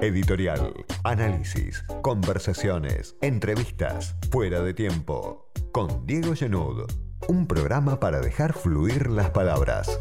Editorial, análisis, conversaciones, entrevistas, fuera de tiempo. Con Diego Genud. Un programa para dejar fluir las palabras.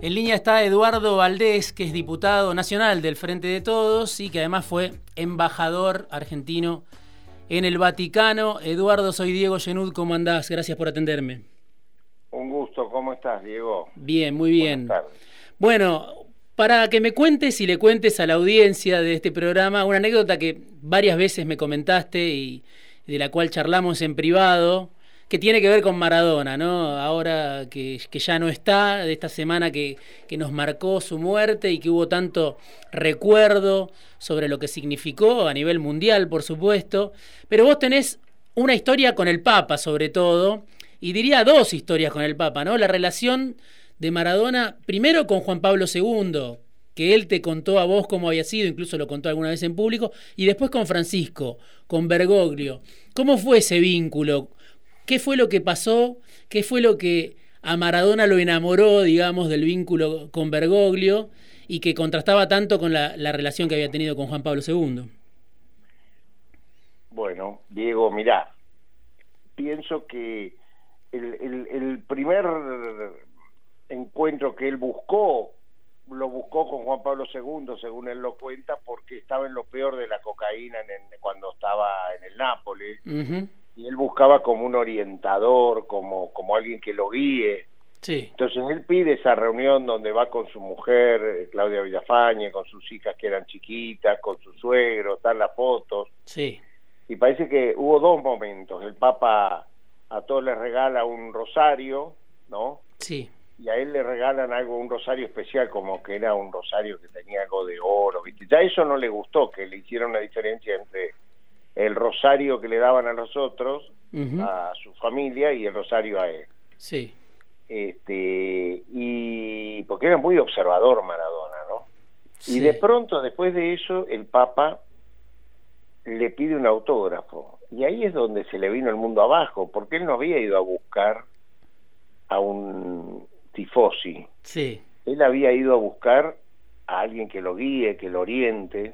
En línea está Eduardo Valdés, que es diputado nacional del Frente de Todos y que además fue embajador argentino en el Vaticano. Eduardo, soy Diego Genud, ¿cómo andás? Gracias por atenderme. Un gusto, ¿cómo estás, Diego? Bien, muy bien. Bueno, para que me cuentes y le cuentes a la audiencia de este programa una anécdota que varias veces me comentaste y de la cual charlamos en privado, que tiene que ver con Maradona, ¿no? Ahora que, ya no está, de esta semana que, que, nos marcó su muerte y que hubo tanto recuerdo sobre lo que significó a nivel mundial, por supuesto. Pero vos tenés una historia con el Papa, sobre todo, y diría dos historias con el Papa, ¿no? La relación de Maradona, primero con Juan Pablo II, que él te contó a vos cómo había sido, incluso lo contó alguna vez en público, y después con Francisco, con Bergoglio. ¿Cómo fue ese vínculo? ¿Qué fue lo que pasó? ¿Qué fue lo que a Maradona lo enamoró, digamos, del vínculo con Bergoglio y que contrastaba tanto con la, relación que había tenido con Juan Pablo II? Bueno, Diego, mirá, pienso que el primer encuentro que él buscó, lo buscó con Juan Pablo II, según él lo cuenta, porque estaba en lo peor de la cocaína en, cuando estaba en el Nápoles. Y él buscaba como un orientador, como, como alguien que lo guíe. Sí. Entonces él pide esa reunión donde va con su mujer, Claudia Villafañe, con sus hijas que eran chiquitas, con su suegro, están las fotos. Sí. Y parece que hubo dos momentos. El Papa a todos les regala un rosario, ¿no? Sí y a él le regalan algo, un rosario especial, como que era un rosario que tenía algo de oro, ¿viste? Ya eso no le gustó, que le hicieron una diferencia entre el rosario que le daban a los otros, a su familia, y el rosario a él. Sí. Este, y porque era muy observador Maradona, ¿no? Y de pronto, después de eso, el Papa le pide un autógrafo. Y ahí es donde se le vino el mundo abajo, porque él no había ido a buscar a un tifosi. Sí. Él había ido a buscar a alguien que lo guíe, que lo oriente,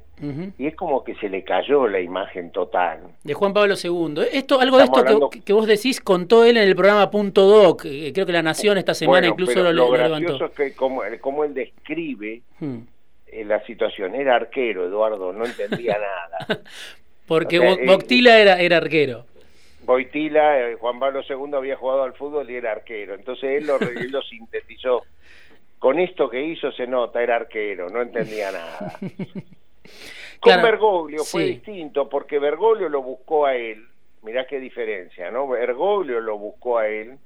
y es como que se le cayó la imagen total. De Juan Pablo II. Esto, algo de esto que, vos decís contó él en el programa Punto Doc, eh, creo que La Nación esta semana incluso lo, lo, gracioso es que como, como él describe hmm. eh, la situación, era arquero, Eduardo, no entendía nada. Porque Boctila era, era arquero. Boitila, eh, Juan Pablo II había jugado al fútbol y era arquero. Entonces él lo, lo sintetizó. Con esto que hizo se nota, era arquero, no entendía nada. Con Bergoglio fue distinto, porque Bergoglio lo buscó a él. Mirá qué diferencia, ¿no? Bergoglio lo buscó a él.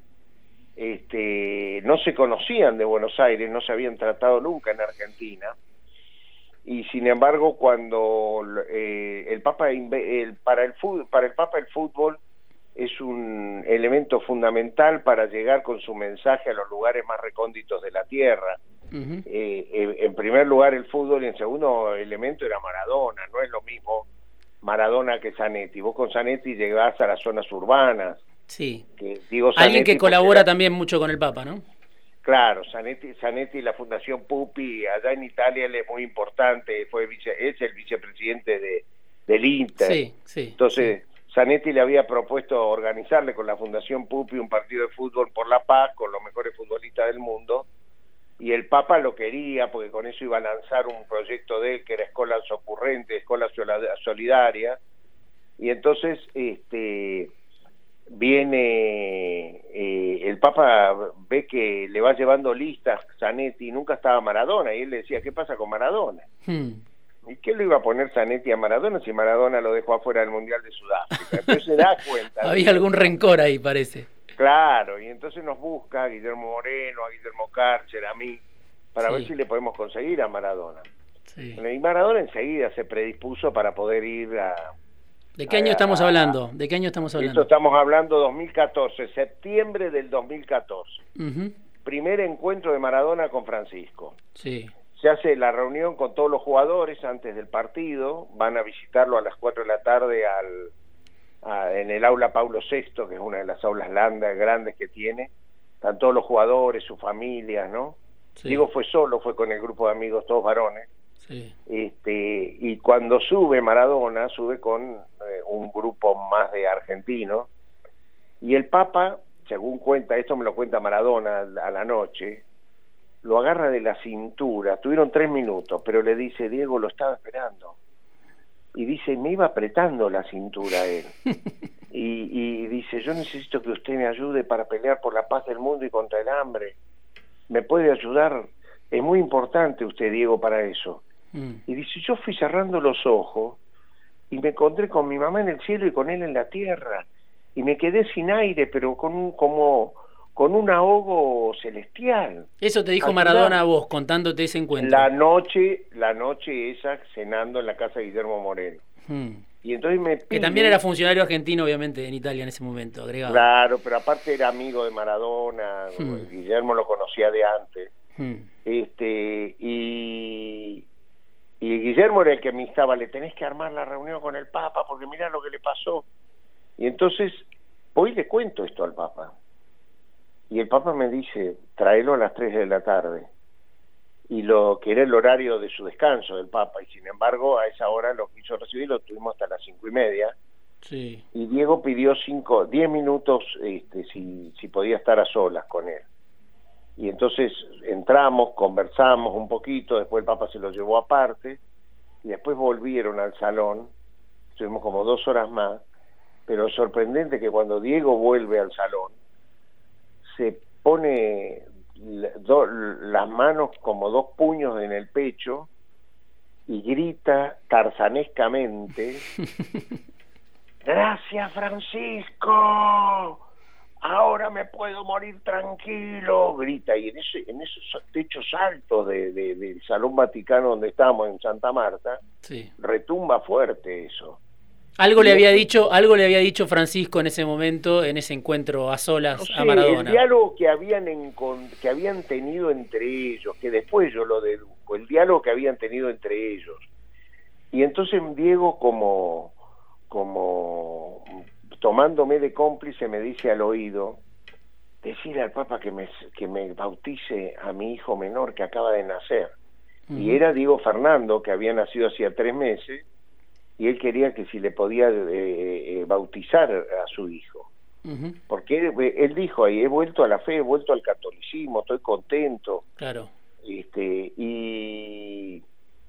Este, no se conocían de Buenos Aires, no se habían tratado nunca en Argentina. Y sin embargo, cuando eh, el Papa, el, para, el fútbol, para el Papa el fútbol es un elemento fundamental para llegar con su mensaje a los lugares más recónditos de la tierra. Eh, eh, en primer lugar el fútbol y en segundo elemento era Maradona, no es lo mismo Maradona que Zanetti. Vos con Zanetti llegás a las zonas urbanas. Sí. Que, digo Alguien que colabora también mucho con el Papa, ¿no? Claro, Zanetti, Zanetti la Fundación Pupi, allá en Italia él es muy importante, fue es el vicepresidente de, del Inter. Sí, sí. Entonces, Zanetti le había propuesto organizarle con la Fundación Pupi un partido de fútbol por la paz con los mejores futbolistas del mundo y el Papa lo quería porque con eso iba a lanzar un proyecto de él que era Escola Ocurrente, Escola Solidaria y entonces este viene eh, el Papa ve que le va llevando listas Zanetti nunca estaba Maradona y él le decía ¿qué pasa con Maradona? Hmm. ¿Y qué lo iba a poner Zanetti a Maradona si Maradona lo dejó afuera del Mundial de Sudáfrica? Entonces se da cuenta. Había algún rencor ahí, parece. Claro, y entonces nos busca a Guillermo Moreno, a Guillermo Karcher, a mí, para ver si le podemos conseguir a Maradona. Sí. Y Maradona enseguida se predispuso para poder ir a... ¿De qué año estamos hablando? ¿De qué año estamos hablando? Esto estamos hablando 2014, septiembre del 2014. Primer encuentro de Maradona con Francisco. Sí se hace la reunión con todos los jugadores antes del partido, van a visitarlo a las 4 de la tarde al, en el aula Paulo VI, que es una de las aulas landas, grandes que tiene, están todos los jugadores, sus familias, ¿no? Digo, fue solo, fue con el grupo de amigos, todos varones, Este, y cuando sube Maradona, sube con eh, un grupo más de argentinos, y el Papa, según cuenta, esto me lo cuenta Maradona a la noche, lo agarra de la cintura, tuvieron tres minutos, pero le dice, Diego, lo estaba esperando. Y dice, me iba apretando la cintura él. y, dice, yo necesito que usted me ayude para pelear por la paz del mundo y contra el hambre. ¿Me puede ayudar? Es muy importante usted, Diego, para eso. Mm. Y dice, yo fui cerrando los ojos y me encontré con mi mamá en el cielo y con él en la tierra. Y me quedé sin aire, pero con un, como con un ahogo celestial. Eso te dijo Maradona a vos, contándote ese encuentro. La noche, la noche esa, cenando en la casa de Guillermo Moreno. Hmm. Y entonces me Que también era funcionario argentino, obviamente, en Italia en ese momento, agregado. Claro, pero aparte era amigo de Maradona, hmm. Guillermo lo conocía de antes. Hmm. Este, y, y Guillermo era el que me instaba, le tenés que armar la reunión con el Papa, porque mira lo que le pasó. Y entonces, hoy le cuento esto al Papa y el Papa me dice, tráelo a las 3 de la tarde. Y lo que era el horario de su descanso del Papa, y sin embargo a esa hora lo quiso recibir, lo tuvimos hasta las cinco y media. Sí. Y Diego pidió cinco, diez minutos este, si, si podía estar a solas con él. Y entonces entramos, conversamos un poquito, después el Papa se lo llevó aparte, y después volvieron al salón, estuvimos como dos horas más, pero sorprendente que cuando Diego vuelve al salón, se pone las manos como dos puños en el pecho y grita tarzanescamente, gracias Francisco, ahora me puedo morir tranquilo, grita, y en, ese, en esos techos altos de, del Salón Vaticano donde estamos, en Santa Marta, retumba fuerte eso. Algo le había dicho, algo le había dicho Francisco en ese momento, en ese encuentro a solas a Maradona. El diálogo que habían que habían tenido entre ellos, que después yo lo deduzco, el diálogo que habían tenido entre ellos. Y entonces Diego como como tomándome de cómplice me dice al oído, decirle al Papa que me, que me bautice a mi hijo menor que acaba de nacer. Y era Diego Fernando, que había nacido hacía tres meses, y él quería que si le podía eh, eh, bautizar a su hijo. Porque él, dijo ahí, he vuelto a la fe, he vuelto al catolicismo, estoy contento. Claro. Este, y...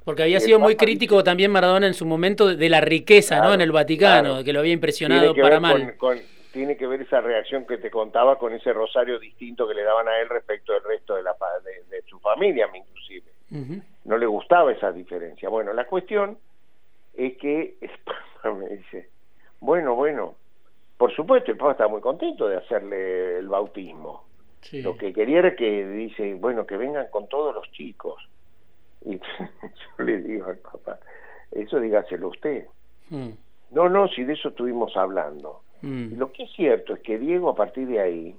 Porque había sido muy crítico también Maradona en su momento de la riqueza ¿no? en el Vaticano, que lo había impresionado para mal. tiene que ver esa reacción que te contaba con ese rosario distinto que le daban a él respecto del resto de, la, de, su familia, inclusive. No le gustaba esa diferencia. Bueno, la cuestión es que me dice, bueno, bueno, por supuesto el Papa está muy contento de hacerle el bautismo. Lo que quería era que dice, bueno, que vengan con todos los chicos. Y yo le digo al Papa, eso dígaselo usted. Mm. No, no, si de eso estuvimos hablando. Mm. lo que es cierto es que Diego a partir de ahí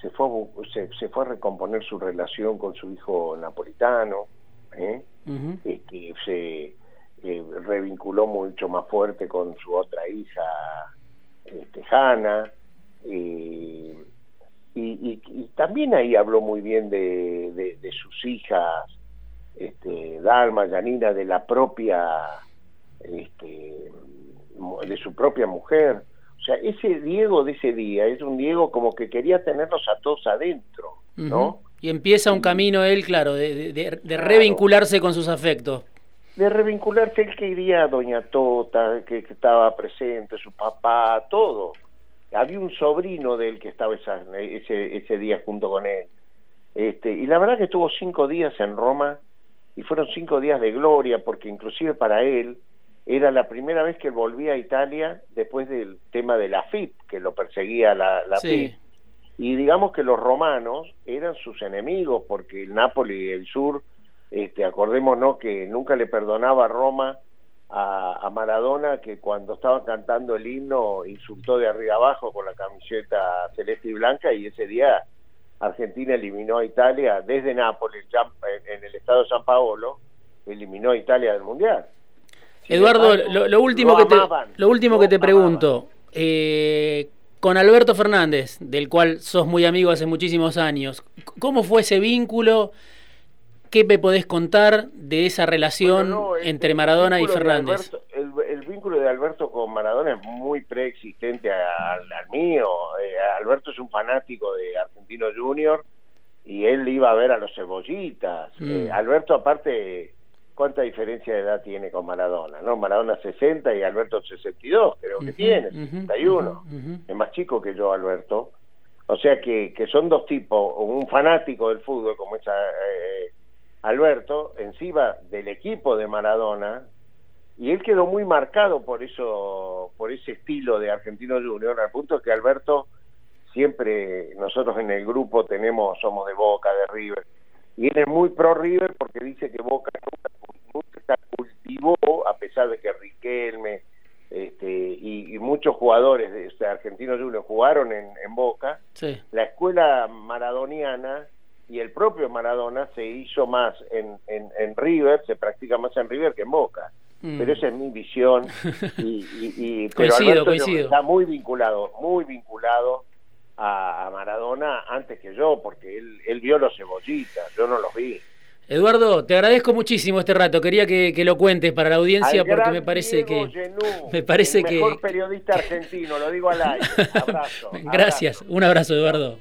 se fue, se, se fue a recomponer su relación con su hijo napolitano, ¿eh? que se eh, revinculó mucho más fuerte con su otra hija, este, Hanna, y, también ahí habló muy bien de, de, sus hijas, este, Dalma, Yanina, de la propia, este, de su propia mujer. O sea, ese Diego de ese día es un Diego como que quería tenerlos a todos adentro, ¿no? Y empieza un camino él, claro, de, de, revincularse con sus afectos de revincularse él que iría a Doña Tota, que, estaba presente, su papá, todo. Había un sobrino de él que estaba ese, ese día junto con él. Este, y la verdad que estuvo cinco días en Roma y fueron cinco días de gloria porque inclusive para él era la primera vez que volvía a Italia después del tema de la FIP, que lo perseguía la, la FIP. Y digamos que los romanos eran sus enemigos porque el Nápoles y el sur este, acordémonos que nunca le perdonaba a Roma a, Maradona que cuando estaba cantando el himno insultó de arriba abajo con la camiseta celeste y blanca y ese día Argentina eliminó a Italia desde Nápoles en el estado de San Paolo eliminó a Italia del mundial Eduardo lo, último que te, lo último que te pregunto eh, con Alberto Fernández del cual sos muy amigo hace muchísimos años ¿cómo fue ese vínculo? ¿Qué me podés contar de esa relación entre Maradona y Fernández? el, vínculo de Alberto con Maradona es muy preexistente al, mío. Eh, Alberto es un fanático de Argentino Junior y él iba a ver a los cebollitas. Mm. Eh, Alberto aparte cuánta diferencia de edad tiene con Maradona, ¿no? Maradona 60 y Alberto 62, creo que tiene, 61. Es más chico que yo, Alberto. O sea que, que son dos tipos, un fanático del fútbol como es eh, Alberto, encima del equipo de Maradona, y él quedó muy marcado por eso, por ese estilo de Argentino Junior, al punto que Alberto siempre, nosotros en el grupo tenemos, somos de Boca, de River, y él es muy pro River porque dice que Boca nunca, cultivó, a pesar de que Riquelme este, y, muchos jugadores de Argentinos Juniors jugaron en, Boca, la escuela maradoniana y el propio Maradona se hizo más en, en, River, se practica más en River que en Boca. Mm. Pero esa es mi visión. Y, y, pero está muy vinculado, muy vinculado a, Maradona antes que yo, porque él, él vio los cebollitas, yo no los vi. Eduardo, te agradezco muchísimo este rato. Quería que, lo cuentes para la audiencia porque me parece que me parece el mejor periodista argentino, lo digo al aire. Abrazo. Gracias. Un abrazo, Eduardo.